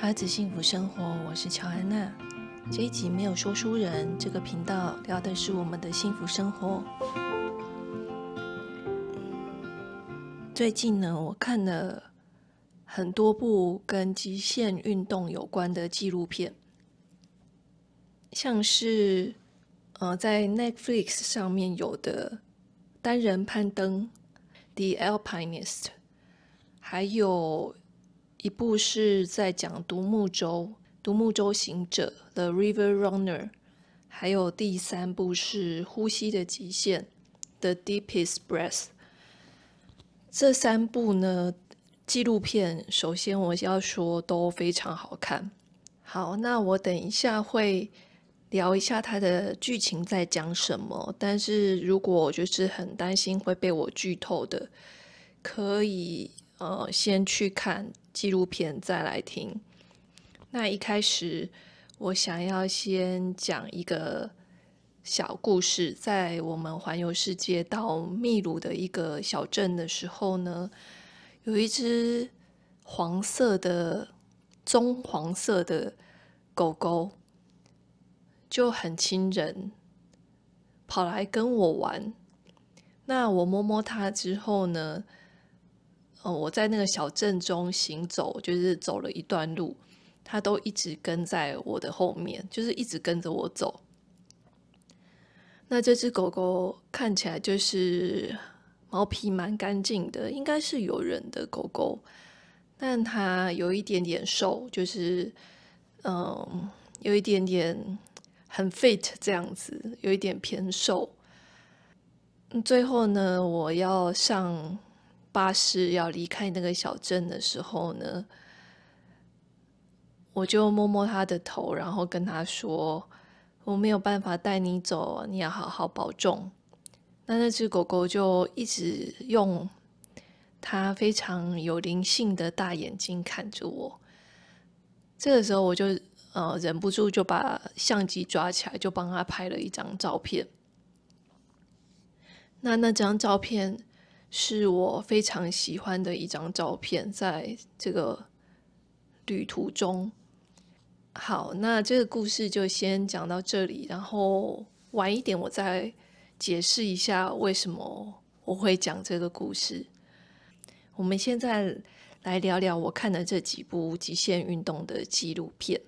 他子幸福生活，我是乔安娜。这一集没有说书人，这个频道聊的是我们的幸福生活。最近呢，我看了很多部跟极限运动有关的纪录片，像是呃在 Netflix 上面有的单人攀登《The Alpinist》，还有一部是在讲独木舟。独木舟行者 The River Runner，还有第三部是呼吸的极限 The Deepest Breath。这三部呢，纪录片，首先我要说都非常好看。好，那我等一下会聊一下它的剧情在讲什么。但是如果就是很担心会被我剧透的，可以呃先去看纪录片再来听。那一开始，我想要先讲一个小故事。在我们环游世界到秘鲁的一个小镇的时候呢，有一只黄色的、棕黄色的狗狗，就很亲人，跑来跟我玩。那我摸摸它之后呢，呃，我在那个小镇中行走，就是走了一段路。它都一直跟在我的后面，就是一直跟着我走。那这只狗狗看起来就是毛皮蛮干净的，应该是有人的狗狗，但它有一点点瘦，就是嗯，有一点点很 fit 这样子，有一点偏瘦。最后呢，我要上巴士要离开那个小镇的时候呢，我就摸摸他的头，然后跟他说：“我没有办法带你走，你要好好保重。”那那只狗狗就一直用它非常有灵性的大眼睛看着我。这个时候，我就呃忍不住就把相机抓起来，就帮他拍了一张照片。那那张照片是我非常喜欢的一张照片，在这个旅途中。好，那这个故事就先讲到这里，然后晚一点我再解释一下为什么我会讲这个故事。我们现在来聊聊我看的这几部极限运动的纪录片。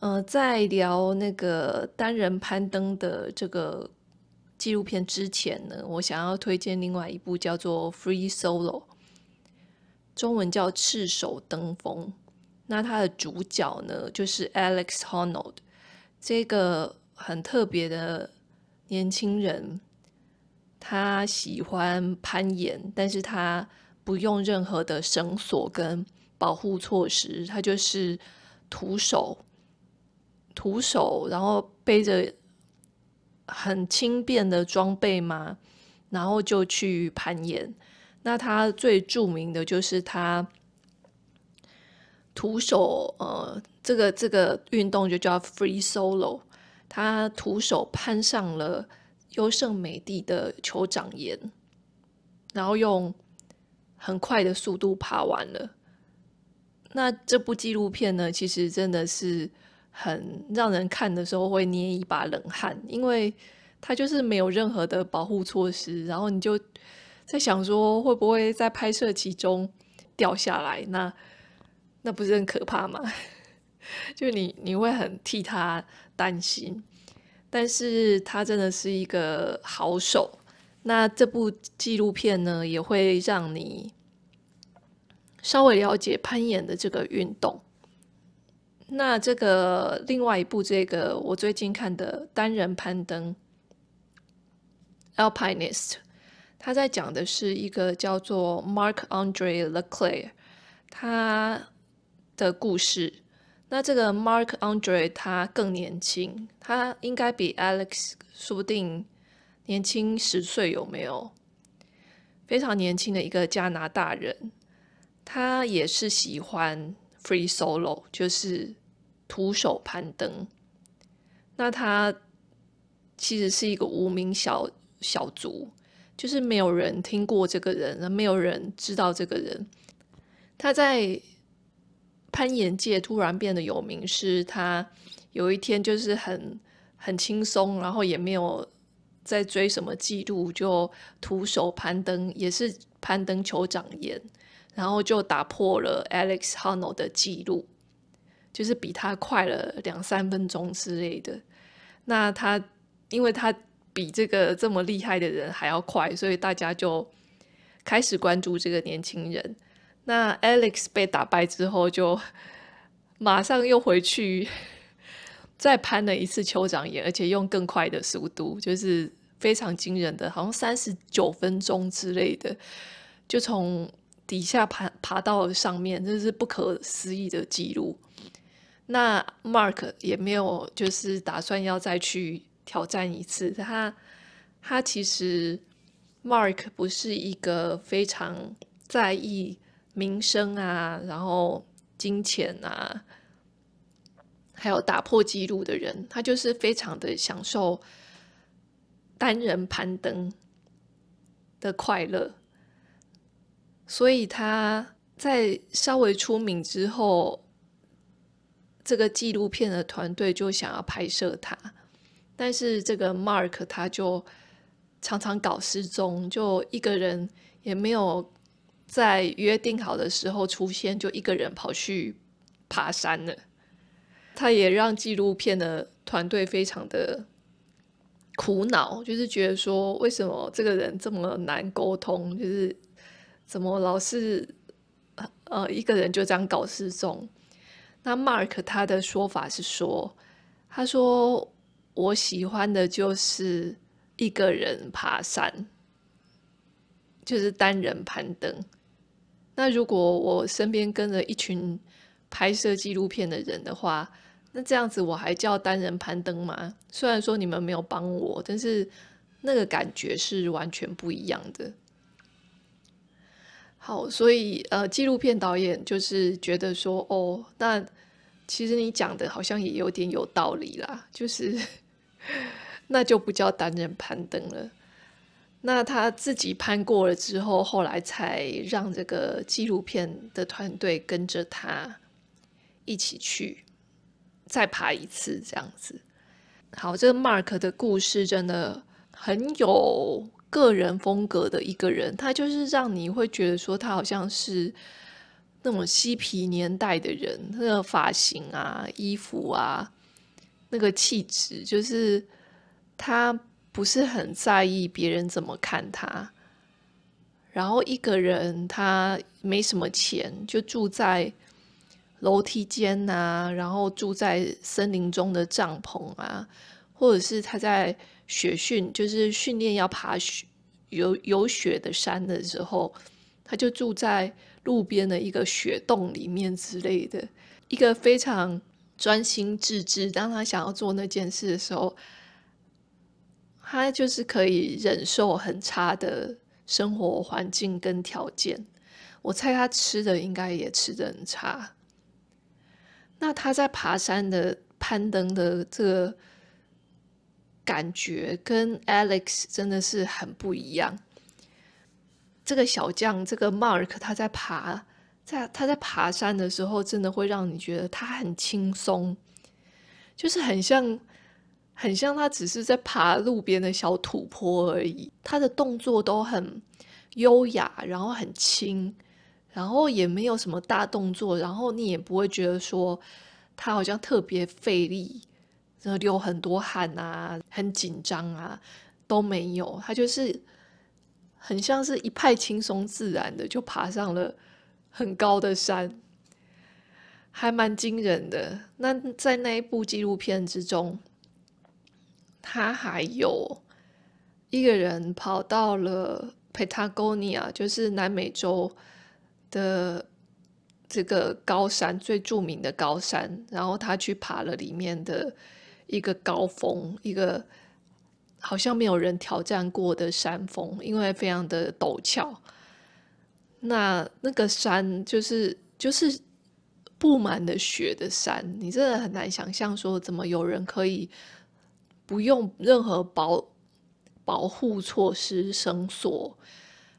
呃，在聊那个单人攀登的这个纪录片之前呢，我想要推荐另外一部叫做《Free Solo》，中文叫《赤手登峰》。那它的主角呢，就是 Alex Honnold，这个很特别的年轻人。他喜欢攀岩，但是他不用任何的绳索跟保护措施，他就是徒手，徒手，然后背着很轻便的装备嘛，然后就去攀岩。那他最著名的就是他。徒手，呃，这个这个运动就叫 free solo。他徒手攀上了优胜美地的酋长岩，然后用很快的速度爬完了。那这部纪录片呢，其实真的是很让人看的时候会捏一把冷汗，因为他就是没有任何的保护措施，然后你就在想说会不会在拍摄其中掉下来？那那不是很可怕吗？就你你会很替他担心，但是他真的是一个好手。那这部纪录片呢，也会让你稍微了解攀岩的这个运动。那这个另外一部，这个我最近看的单人攀登《Alpinist》，他在讲的是一个叫做 Marc-André Leclerc，他。的故事，那这个 Mark Andre 他更年轻，他应该比 Alex 说不定年轻十岁，有没有？非常年轻的一个加拿大人，他也是喜欢 Free Solo，就是徒手攀登。那他其实是一个无名小小卒，就是没有人听过这个人，没有人知道这个人。他在攀岩界突然变得有名，是他有一天就是很很轻松，然后也没有在追什么记录，就徒手攀登，也是攀登酋长岩，然后就打破了 Alex Honnold 的记录，就是比他快了两三分钟之类的。那他因为他比这个这么厉害的人还要快，所以大家就开始关注这个年轻人。那 Alex 被打败之后，就马上又回去再攀了一次酋长岩，而且用更快的速度，就是非常惊人的，好像三十九分钟之类的，就从底下爬爬到上面，这是不可思议的记录。那 Mark 也没有就是打算要再去挑战一次，他他其实 Mark 不是一个非常在意名声啊，然后金钱啊，还有打破纪录的人，他就是非常的享受单人攀登的快乐，所以他在稍微出名之后。这个纪录片的团队就想要拍摄他，但是这个 Mark 他就常常搞失踪，就一个人也没有在约定好的时候出现，就一个人跑去爬山了。他也让纪录片的团队非常的苦恼，就是觉得说，为什么这个人这么难沟通，就是怎么老是呃一个人就这样搞失踪。那 Mark 他的说法是说，他说我喜欢的就是一个人爬山，就是单人攀登。那如果我身边跟着一群拍摄纪录片的人的话，那这样子我还叫单人攀登吗？虽然说你们没有帮我，但是那个感觉是完全不一样的。好，所以呃，纪录片导演就是觉得说，哦，那其实你讲的好像也有点有道理啦，就是 那就不叫单人攀登了。那他自己攀过了之后，后来才让这个纪录片的团队跟着他一起去再爬一次，这样子。好，这个 Mark 的故事真的很有。个人风格的一个人，他就是让你会觉得说他好像是那种嬉皮年代的人，那个发型啊、衣服啊、那个气质，就是他不是很在意别人怎么看他。然后一个人他没什么钱，就住在楼梯间啊，然后住在森林中的帐篷啊，或者是他在。雪训就是训练要爬雪有有雪的山的时候，他就住在路边的一个雪洞里面之类的，一个非常专心致志。当他想要做那件事的时候，他就是可以忍受很差的生活环境跟条件。我猜他吃的应该也吃的很差。那他在爬山的攀登的这个。感觉跟 Alex 真的是很不一样。这个小将，这个 Mark，他在爬，在他在爬山的时候，真的会让你觉得他很轻松，就是很像，很像他只是在爬路边的小土坡而已。他的动作都很优雅，然后很轻，然后也没有什么大动作，然后你也不会觉得说他好像特别费力。流很多汗啊，很紧张啊，都没有。他就是很像是一派轻松自然的，就爬上了很高的山，还蛮惊人的。那在那一部纪录片之中，他还有一个人跑到了 Patagonia，就是南美洲的这个高山，最著名的高山，然后他去爬了里面的。一个高峰，一个好像没有人挑战过的山峰，因为非常的陡峭。那那个山就是就是布满了雪的山，你真的很难想象说怎么有人可以不用任何保保护措施、绳索，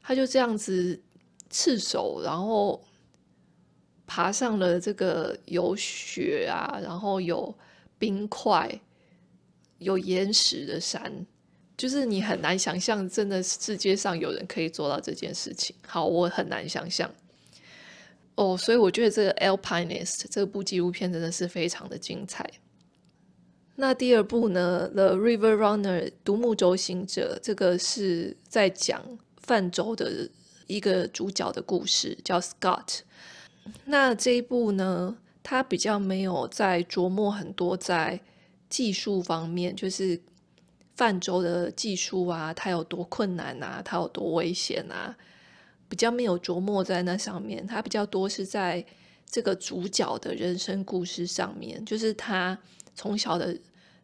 他就这样子赤手，然后爬上了这个有雪啊，然后有冰块、有岩石的山，就是你很难想象，真的世界上有人可以做到这件事情。好，我很难想象。哦，所以我觉得这个《Alpinist》这部纪录片真的是非常的精彩。那第二部呢，《The River Runner》独木舟行者，这个是在讲泛舟的一个主角的故事，叫 Scott。那这一部呢，他比较没有在琢磨很多在技术方面，就是泛舟的技术啊，它有多困难啊，它有多危险啊。比较没有琢磨在那上面，他比较多是在这个主角的人生故事上面，就是他从小的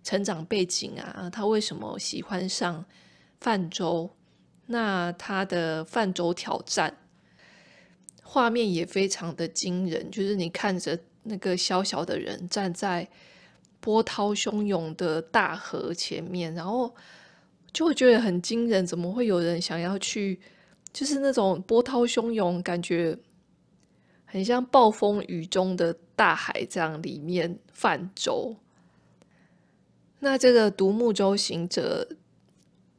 成长背景啊，他为什么喜欢上泛舟，那他的泛舟挑战，画面也非常的惊人，就是你看着那个小小的人站在波涛汹涌的大河前面，然后就会觉得很惊人，怎么会有人想要去？就是那种波涛汹涌，感觉很像暴风雨中的大海这样，里面泛舟。那这个独木舟行者，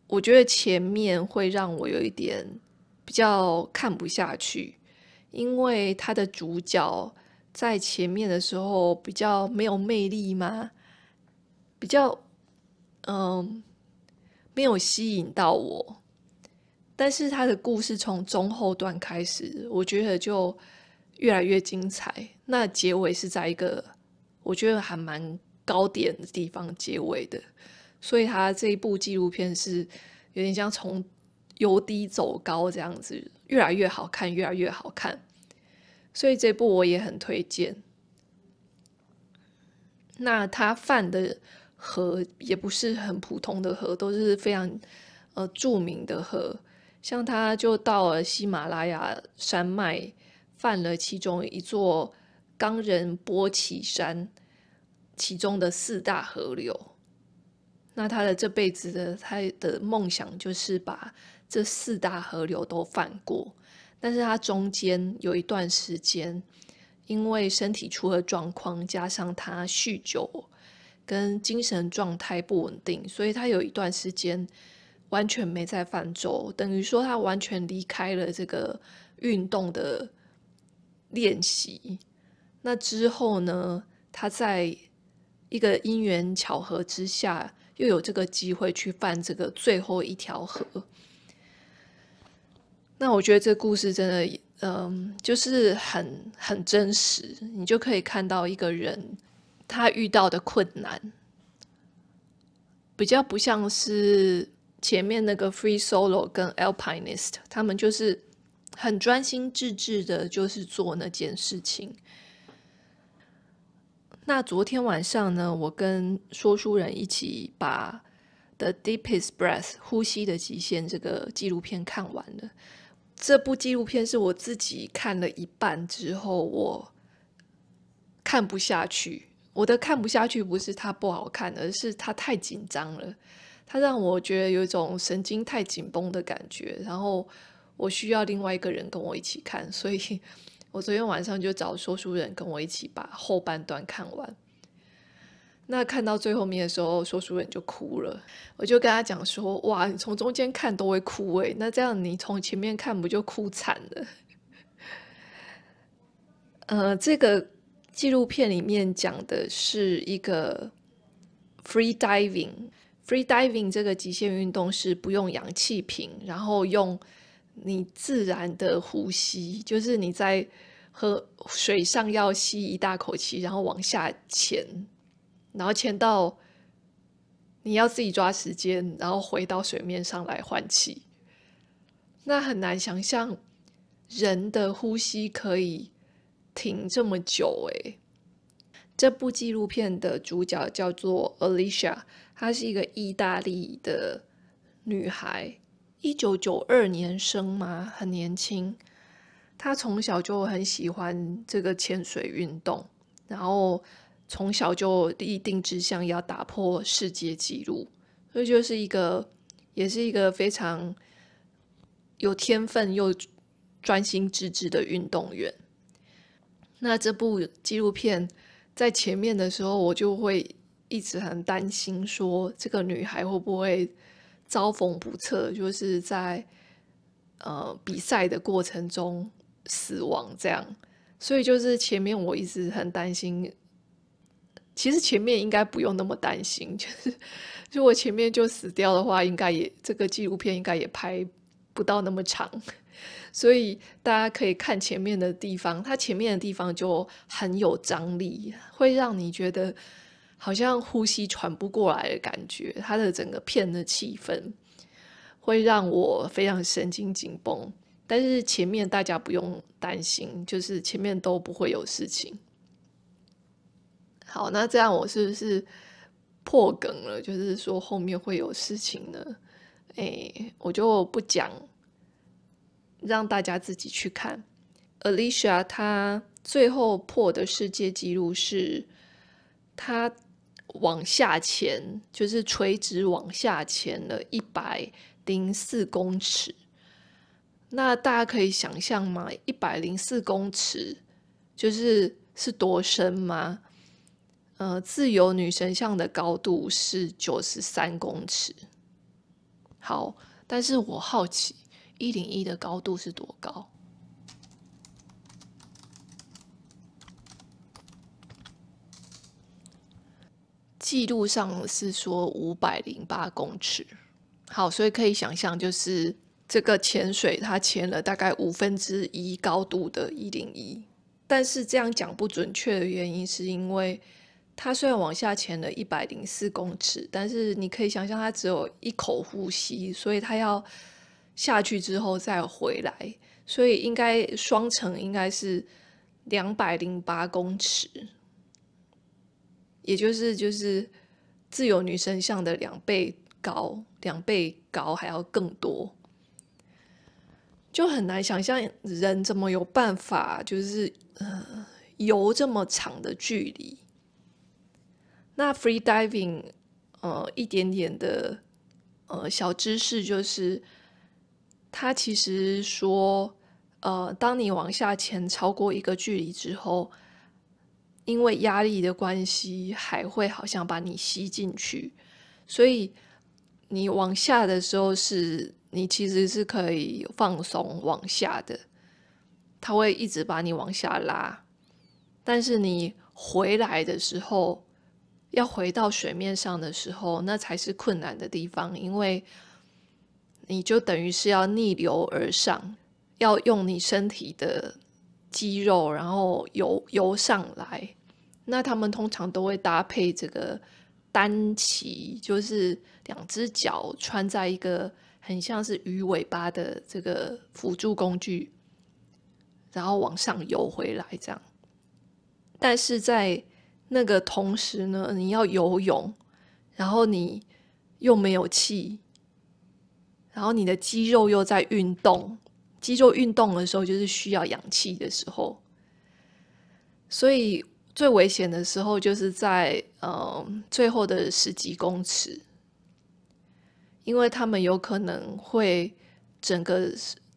我觉得前面会让我有一点比较看不下去，因为他的主角在前面的时候比较没有魅力吗？比较嗯，没有吸引到我。但是他的故事从中后段开始，我觉得就越来越精彩。那结尾是在一个我觉得还蛮高点的地方结尾的，所以他这一部纪录片是有点像从由低走高这样子，越来越好看，越来越好看。所以这部我也很推荐。那他犯的河也不是很普通的河，都是非常呃著名的河。像他就到了喜马拉雅山脉，犯了其中一座冈仁波齐山，其中的四大河流。那他的这辈子的他的梦想就是把这四大河流都泛过，但是他中间有一段时间，因为身体出了状况，加上他酗酒跟精神状态不稳定，所以他有一段时间。完全没在泛舟，等于说他完全离开了这个运动的练习。那之后呢，他在一个因缘巧合之下，又有这个机会去泛这个最后一条河。那我觉得这故事真的，嗯，就是很很真实，你就可以看到一个人他遇到的困难，比较不像是。前面那个 Free Solo 跟 Alpinist，他们就是很专心致志的，就是做那件事情。那昨天晚上呢，我跟说书人一起把《The Deepest Breath》呼吸的极限这个纪录片看完了。这部纪录片是我自己看了一半之后，我看不下去。我的看不下去不是它不好看，而是它太紧张了。它让我觉得有一种神经太紧绷的感觉，然后我需要另外一个人跟我一起看，所以 我昨天晚上就找说书人跟我一起把后半段看完。那看到最后面的时候，说书人就哭了，我就跟他讲说：“哇，你从中间看都会哭诶，那这样你从前面看不就哭惨了？” 呃，这个纪录片里面讲的是一个 free diving。Free diving 这个极限运动是不用氧气瓶，然后用你自然的呼吸，就是你在喝水上要吸一大口气，然后往下潜，然后潜到你要自己抓时间，然后回到水面上来换气。那很难想象人的呼吸可以停这么久诶。这部纪录片的主角叫做 Alicia，她是一个意大利的女孩，一九九二年生嘛，很年轻。她从小就很喜欢这个潜水运动，然后从小就立定志向要打破世界纪录，所以就是一个，也是一个非常有天分又专心致志的运动员。那这部纪录片在前面的时候，我就会一直很担心，说这个女孩会不会遭逢不测，就是在呃比赛的过程中死亡这样。所以就是前面我一直很担心，其实前面应该不用那么担心，就是如果前面就死掉的话，应该也这个纪录片应该也拍不到那么长。所以大家可以看前面的地方，它前面的地方就很有张力，会让你觉得好像呼吸喘不过来的感觉。它的整个片的气氛会让我非常神经紧绷，但是前面大家不用担心，就是前面都不会有事情。好，那这样我是不是破梗了？就是说后面会有事情呢？诶，我就不讲。让大家自己去看。Alicia 她最后破的世界纪录是，她往下潜，就是垂直往下潜了一百零四公尺。那大家可以想象吗？一百零四公尺就是是多深吗？呃，自由女神像的高度是九十三公尺。好，但是我好奇。一零一的高度是多高？记录上是说五百零八公尺。好，所以可以想象，就是这个潜水，它潜了大概五分之一高度的一零一。但是这样讲不准确的原因，是因为它虽然往下潜了一百零四公尺，但是你可以想象，它只有一口呼吸，所以它要。下去之后再回来，所以应该双层应该是两百零八公尺，也就是就是自由女神像的两倍高，两倍高还要更多，就很难想象人怎么有办法就是呃游这么长的距离。那 free diving 呃一点点的呃小知识就是。它其实说，呃，当你往下潜超过一个距离之后，因为压力的关系，海会好像把你吸进去，所以你往下的时候是，你其实是可以放松往下的，它会一直把你往下拉，但是你回来的时候，要回到水面上的时候，那才是困难的地方，因为。你就等于是要逆流而上，要用你身体的肌肉，然后游游上来。那他们通常都会搭配这个单鳍，就是两只脚穿在一个很像是鱼尾巴的这个辅助工具，然后往上游回来这样。但是在那个同时呢，你要游泳，然后你又没有气。然后你的肌肉又在运动，肌肉运动的时候就是需要氧气的时候，所以最危险的时候就是在呃最后的十几公尺，因为他们有可能会整个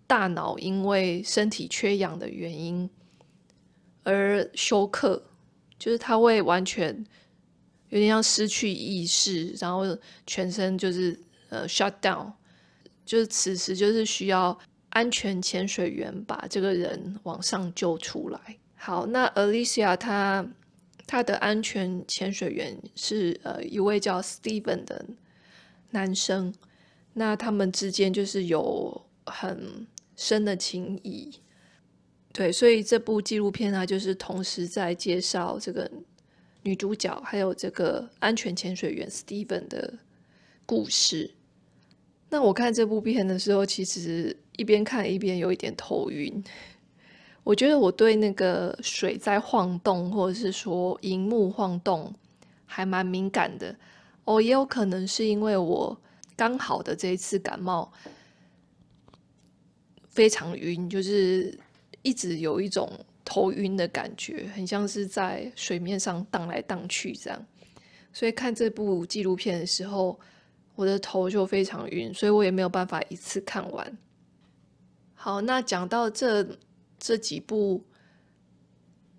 大脑因为身体缺氧的原因而休克，就是他会完全有点像失去意识，然后全身就是呃 shut down。就是此时，就是需要安全潜水员把这个人往上救出来。好，那 Alicia 他他的安全潜水员是呃一位叫 Steven 的男生，那他们之间就是有很深的情谊。对，所以这部纪录片它就是同时在介绍这个女主角还有这个安全潜水员 Steven 的故事。那我看这部片的时候，其实一边看一边有一点头晕。我觉得我对那个水在晃动，或者是说荧幕晃动，还蛮敏感的。哦，也有可能是因为我刚好的这一次感冒非常晕，就是一直有一种头晕的感觉，很像是在水面上荡来荡去这样。所以看这部纪录片的时候，我的头就非常晕，所以我也没有办法一次看完。好，那讲到这这几部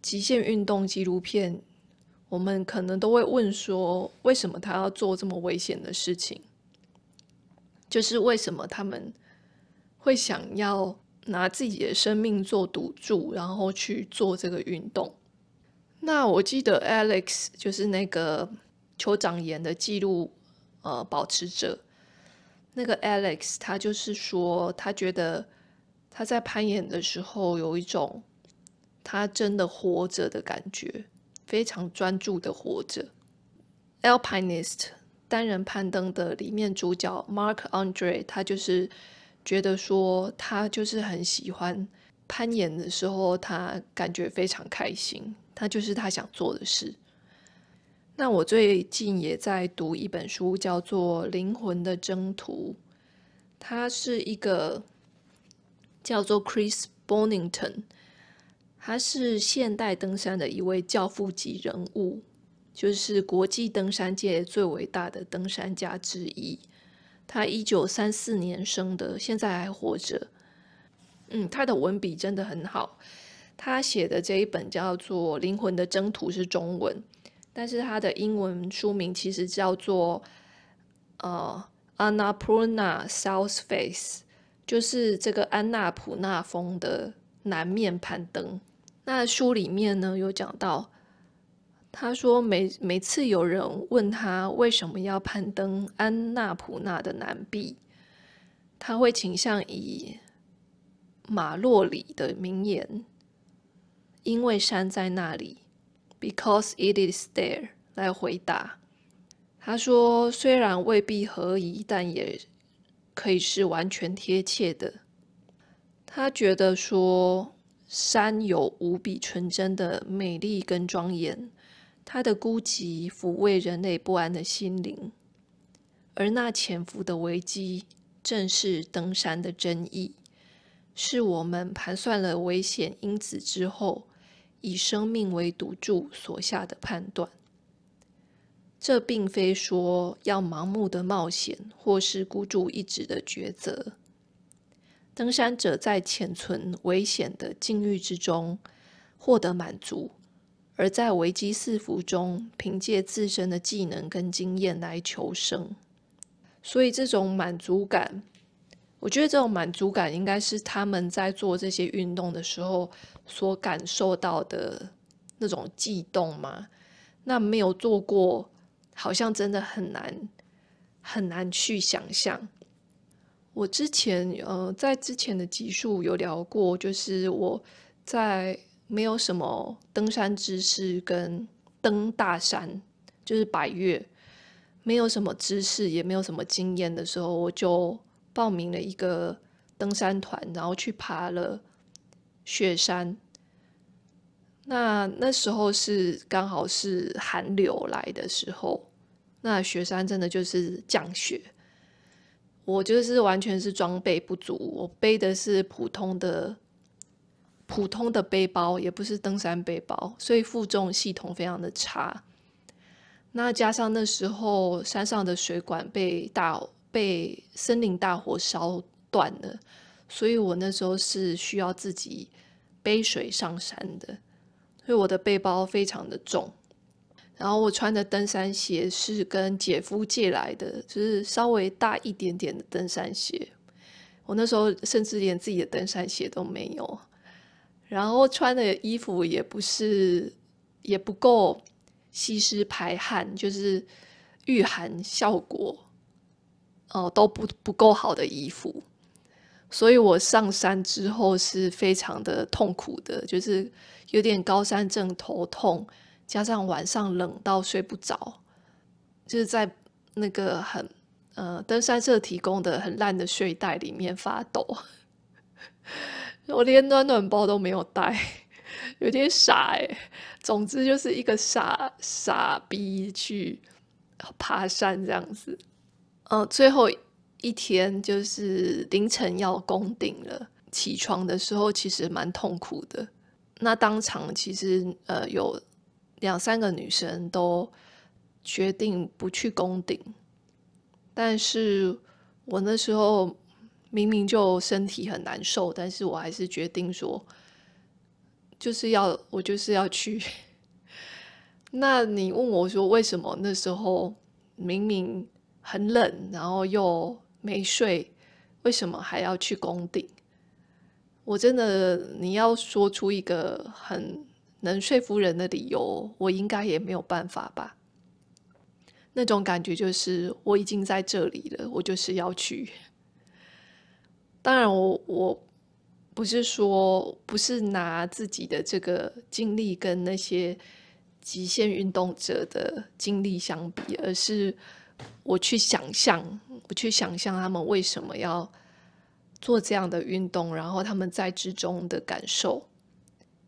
极限运动纪录片，我们可能都会问说，为什么他要做这么危险的事情？就是为什么他们会想要拿自己的生命做赌注，然后去做这个运动？那我记得 Alex 就是那个酋长岩的纪录呃保持者，那个 Alex 他就是说，他觉得他在攀岩的时候有一种他真的活着的感觉，非常专注的活着。Alpinist 单人攀登的里面主角 Mark Andre，他就是觉得说他就是很喜欢攀岩的时候，他感觉非常开心。他就是他想做的事。那我最近也在读一本书，叫做《灵魂的征途》。他是一个叫做 Chris Bonington，他是现代登山的一位教父级人物，就是国际登山界最伟大的登山家之一。他一九三四年生的，现在还活着。嗯，他的文笔真的很好。他写的这一本叫做《灵魂的征途》是中文，但是他的英文书名其实叫做呃《Annapurna South Face》，就是这个安纳普纳峰的南面攀登。那书里面呢有讲到，他说每每次有人问他为什么要攀登安纳普纳的南壁，他会倾向以马洛里的名言。因为山在那里，because it is there，来回答。他说，虽然未必合宜，但也可以是完全贴切的。他觉得说，山有无比纯真的美丽跟庄严，他的孤寂抚慰人类不安的心灵，而那潜伏的危机，正是登山的真意，是我们盘算了危险因子之后。以生命为赌注所下的判断，这并非说要盲目的冒险，或是孤注一掷的抉择。登山者在潜存危险的境遇之中获得满足，而在危机四伏中，凭借自身的技能跟经验来求生。所以，这种满足感。我觉得这种满足感应该是他们在做这些运动的时候所感受到的那种悸动嘛。那没有做过，好像真的很难很难去想象。我之前呃在之前的集数有聊过，就是我在没有什么登山知识跟登大山，就是百岳，没有什么知识也没有什么经验的时候，我就。报名了一个登山团，然后去爬了雪山。那那时候是刚好是寒流来的时候，那雪山真的就是降雪。我就是完全是装备不足，我背的是普通的普通的背包，也不是登山背包，所以负重系统非常的差。那加上那时候山上的水管被大被森林大火烧断了，所以我那时候是需要自己背水上山的，所以我的背包非常的重。然后我穿的登山鞋是跟姐夫借来的，就是稍微大一点点的登山鞋。我那时候甚至连自己的登山鞋都没有，然后穿的衣服也不是也不够吸湿排汗，就是御寒效果。哦，都不不够好的衣服，所以我上山之后是非常的痛苦的，就是有点高山症、头痛，加上晚上冷到睡不着，就是在那个很呃登山社提供的很烂的睡袋里面发抖，我连暖暖包都没有带，有点傻欸。总之就是一个傻傻逼去爬山这样子。呃，最后一天就是凌晨要攻顶了。起床的时候其实蛮痛苦的。那当场其实呃有两三个女生都决定不去攻顶，但是我那时候明明就身体很难受，但是我还是决定说就是要我就是要去。那你问我说，为什么那时候明明很冷，然后又没睡，为什么还要去攻顶？我真的，你要说出一个很能说服人的理由，我应该也没有办法吧。那种感觉就是我已经在这里了，我就是要去。当然我，我不是说不是拿自己的这个经历跟那些。极限运动者的经历相比，而是我去想象，我去想象他们为什么要做这样的运动，然后他们在之中的感受，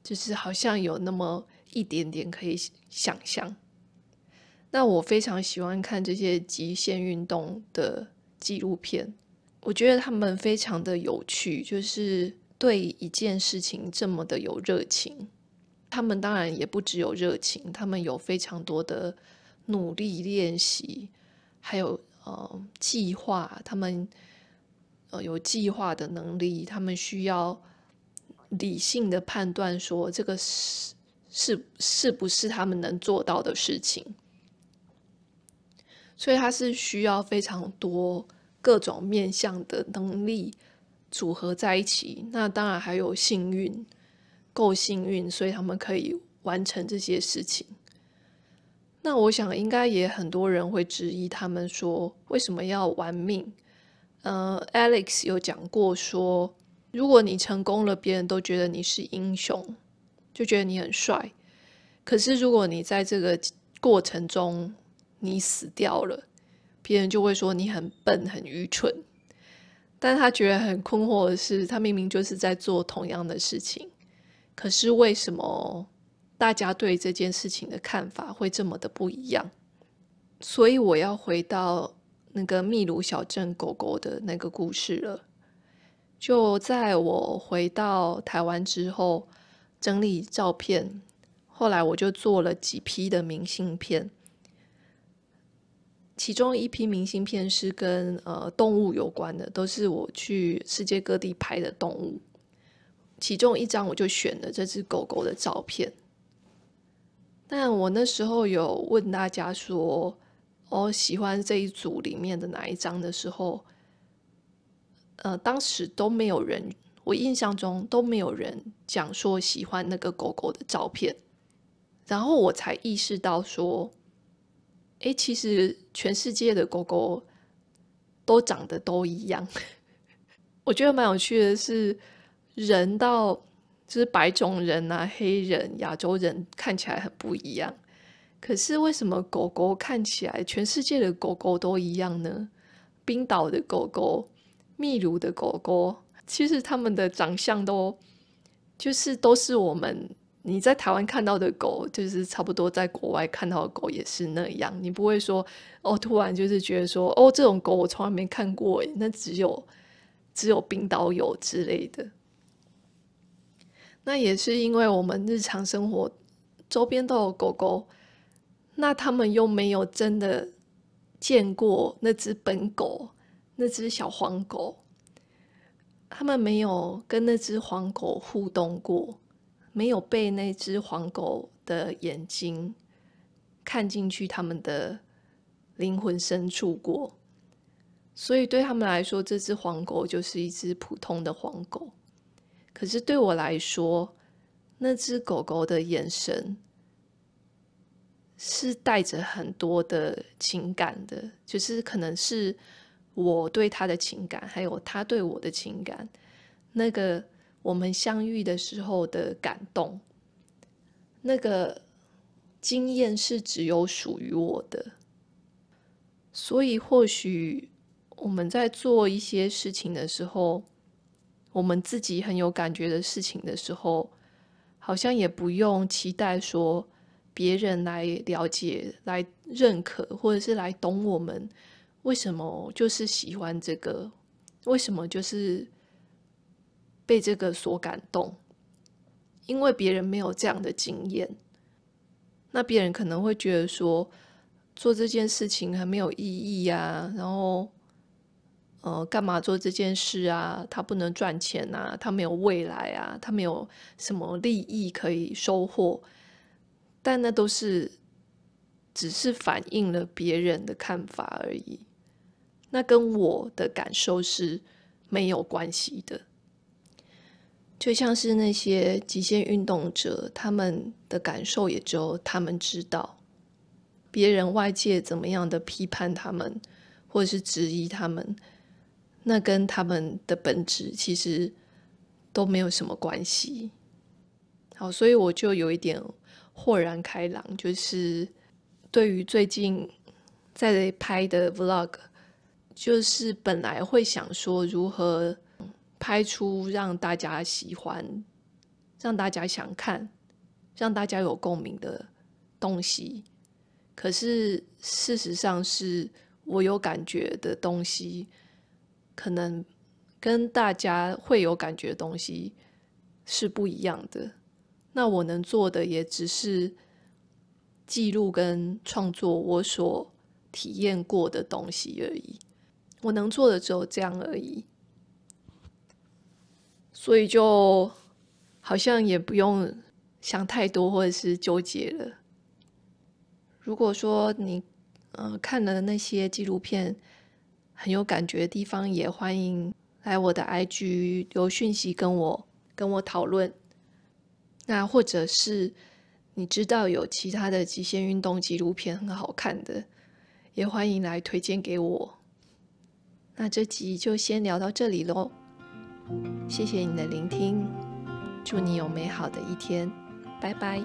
就是好像有那么一点点可以想象。那我非常喜欢看这些极限运动的纪录片，我觉得他们非常的有趣，就是对一件事情这么的有热情。他们当然也不只有热情，他们有非常多的努力练习，还有呃计划。他们呃有计划的能力，他们需要理性的判断说这个是是是不是他们能做到的事情。所以他是需要非常多各种面向的能力组合在一起。那当然还有幸运。够幸运，所以他们可以完成这些事情。那我想，应该也很多人会质疑他们说，为什么要玩命？呃，Alex 有讲过说，如果你成功了，别人都觉得你是英雄，就觉得你很帅。可是如果你在这个过程中你死掉了，别人就会说你很笨、很愚蠢。但他觉得很困惑的是，他明明就是在做同样的事情。可是为什么大家对这件事情的看法会这么的不一样？所以我要回到那个秘鲁小镇狗狗的那个故事了。就在我回到台湾之后，整理照片，后来我就做了几批的明信片。其中一批明信片是跟呃动物有关的，都是我去世界各地拍的动物。其中一张我就选了这只狗狗的照片，但我那时候有问大家说，哦喜欢这一组里面的哪一张的时候，呃，当时都没有人，我印象中都没有人讲说喜欢那个狗狗的照片，然后我才意识到说，诶，其实全世界的狗狗都长得都一样，我觉得蛮有趣的是。人到就是白种人啊、黑人、亚洲人看起来很不一样，可是为什么狗狗看起来全世界的狗狗都一样呢？冰岛的狗狗、秘鲁的狗狗，其实他们的长相都就是都是我们你在台湾看到的狗，就是差不多在国外看到的狗也是那样。你不会说哦，突然就是觉得说哦，这种狗我从来没看过，那只有只有冰岛有之类的。那也是因为我们日常生活周边都有狗狗，那他们又没有真的见过那只本狗，那只小黄狗，他们没有跟那只黄狗互动过，没有被那只黄狗的眼睛看进去他们的灵魂深处过，所以对他们来说，这只黄狗就是一只普通的黄狗。可是对我来说，那只狗狗的眼神是带着很多的情感的，就是可能是我对他的情感，还有他对我的情感，那个我们相遇的时候的感动，那个经验是只有属于我的。所以或许我们在做一些事情的时候，我们自己很有感觉的事情的时候，好像也不用期待说别人来了解、来认可，或者是来懂我们为什么就是喜欢这个，为什么就是被这个所感动，因为别人没有这样的经验，那别人可能会觉得说做这件事情很没有意义呀，然后。呃，干嘛做这件事啊？他不能赚钱啊，他没有未来啊，他没有什么利益可以收获。但那都是只是反映了别人的看法而已，那跟我的感受是没有关系的。就像是那些极限运动者，他们的感受也只有他们知道。别人外界怎么样的批判他们，或者是质疑他们，那跟他们的本质其实都没有什么关系。好，所以我就有一点豁然开朗，就是对于最近在拍的 Vlog，就是本来会想说如何。拍出让大家喜欢、让大家想看、让大家有共鸣的东西。可是事实上是我有感觉的东西，可能跟大家会有感觉的东西是不一样的。那我能做的也只是记录跟创作我所体验过的东西而已。我能做的只有这样而已。所以就好像也不用想太多，或者是纠结了。如果说你呃看了那些纪录片很有感觉的地方，也欢迎来我的 IG 留讯息跟我跟我讨论。那或者是你知道有其他的极限运动纪录片很好看的，也欢迎来推荐给我。那这集就先聊到这里喽。谢谢你的聆听，祝你有美好的一天，拜拜。